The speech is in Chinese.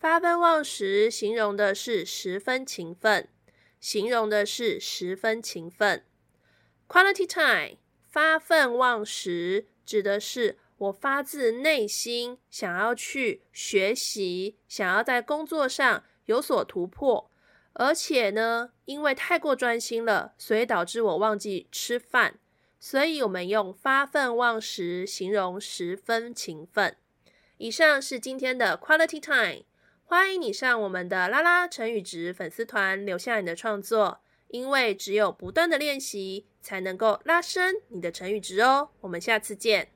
发愤忘食，形容的是十分勤奋，形容的是十分勤奋。Quality time，发奋忘食，指的是。我发自内心想要去学习，想要在工作上有所突破，而且呢，因为太过专心了，所以导致我忘记吃饭。所以我们用发愤忘食形容十分勤奋。以上是今天的 Quality Time，欢迎你上我们的拉拉成语值粉丝团留下你的创作，因为只有不断的练习，才能够拉伸你的成语值哦。我们下次见。